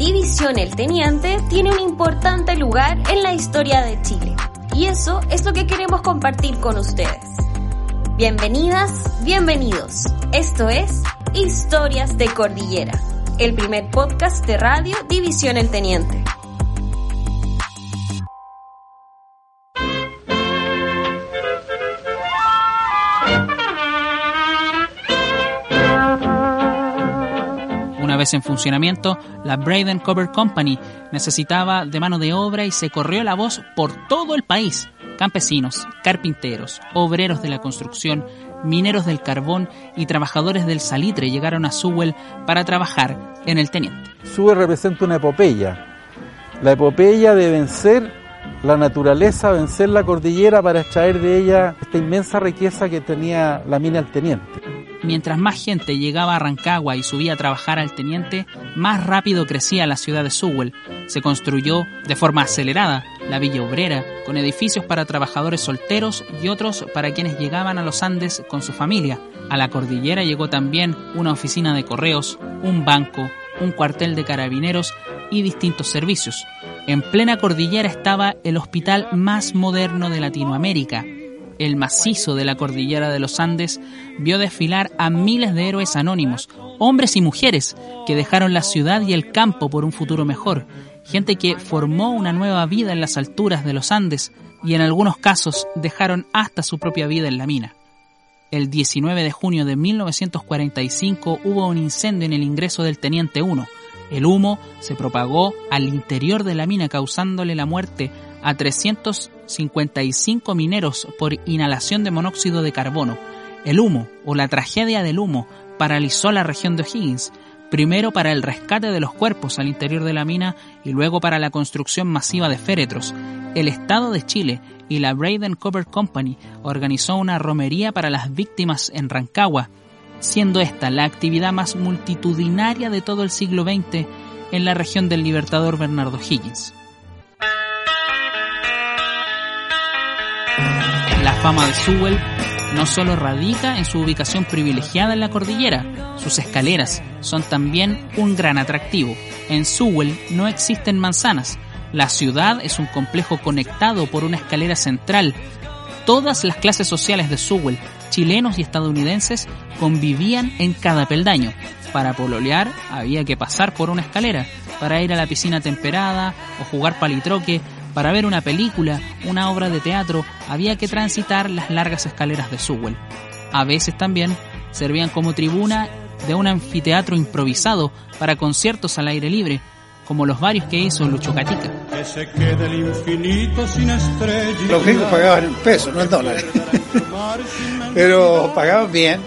División El Teniente tiene un importante lugar en la historia de Chile. Y eso es lo que queremos compartir con ustedes. Bienvenidas, bienvenidos. Esto es Historias de Cordillera, el primer podcast de radio División El Teniente. Vez en funcionamiento, la Braden Cover Company necesitaba de mano de obra y se corrió la voz por todo el país. Campesinos, carpinteros, obreros de la construcción, mineros del carbón y trabajadores del salitre llegaron a Sewell para trabajar en el teniente. Sewell representa una epopeya, la epopeya de vencer la naturaleza, vencer la cordillera para extraer de ella esta inmensa riqueza que tenía la mina El Teniente. Mientras más gente llegaba a Rancagua y subía a trabajar al teniente, más rápido crecía la ciudad de Sewell. Se construyó de forma acelerada la Villa Obrera, con edificios para trabajadores solteros y otros para quienes llegaban a los Andes con su familia. A la cordillera llegó también una oficina de correos, un banco, un cuartel de carabineros y distintos servicios. En plena cordillera estaba el hospital más moderno de Latinoamérica, el macizo de la cordillera de los Andes vio desfilar a miles de héroes anónimos, hombres y mujeres, que dejaron la ciudad y el campo por un futuro mejor, gente que formó una nueva vida en las alturas de los Andes y en algunos casos dejaron hasta su propia vida en la mina. El 19 de junio de 1945 hubo un incendio en el ingreso del Teniente 1. El humo se propagó al interior de la mina causándole la muerte a 355 mineros por inhalación de monóxido de carbono. El humo, o la tragedia del humo, paralizó la región de O'Higgins, primero para el rescate de los cuerpos al interior de la mina y luego para la construcción masiva de féretros. El Estado de Chile y la Braden Cover Company organizó una romería para las víctimas en Rancagua, siendo esta la actividad más multitudinaria de todo el siglo XX en la región del Libertador Bernardo Higgins. La fama de Sewell no solo radica en su ubicación privilegiada en la cordillera, sus escaleras son también un gran atractivo. En Sewell no existen manzanas, la ciudad es un complejo conectado por una escalera central. Todas las clases sociales de Sewell, chilenos y estadounidenses, convivían en cada peldaño. Para pololear había que pasar por una escalera, para ir a la piscina temperada o jugar palitroque para ver una película, una obra de teatro, había que transitar las largas escaleras de Sewell. A veces también servían como tribuna de un anfiteatro improvisado para conciertos al aire libre, como los varios que hizo Lucho Catica. Los gringos pagaban en pesos, no en dólares. Pero pagaban bien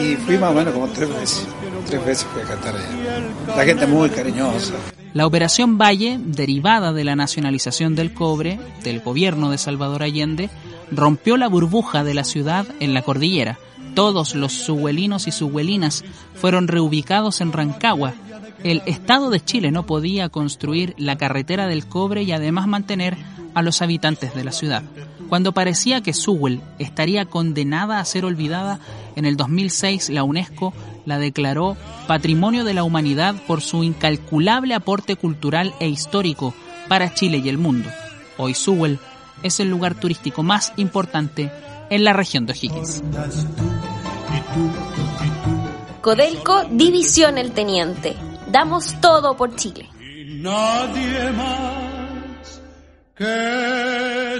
y fui más o menos como tres veces. Tres veces fui cantar allá. La gente muy cariñosa. La Operación Valle, derivada de la nacionalización del cobre del gobierno de Salvador Allende, rompió la burbuja de la ciudad en la cordillera. Todos los suhuelinos y suhuelinas fueron reubicados en Rancagua. El Estado de Chile no podía construir la carretera del cobre y además mantener a los habitantes de la ciudad. Cuando parecía que Sewell estaría condenada a ser olvidada, en el 2006 la UNESCO la declaró Patrimonio de la Humanidad por su incalculable aporte cultural e histórico para Chile y el mundo. Hoy Sewell es el lugar turístico más importante en la región de O'Higgins. Codelco División El Teniente. Damos todo por Chile. nadie más que tú.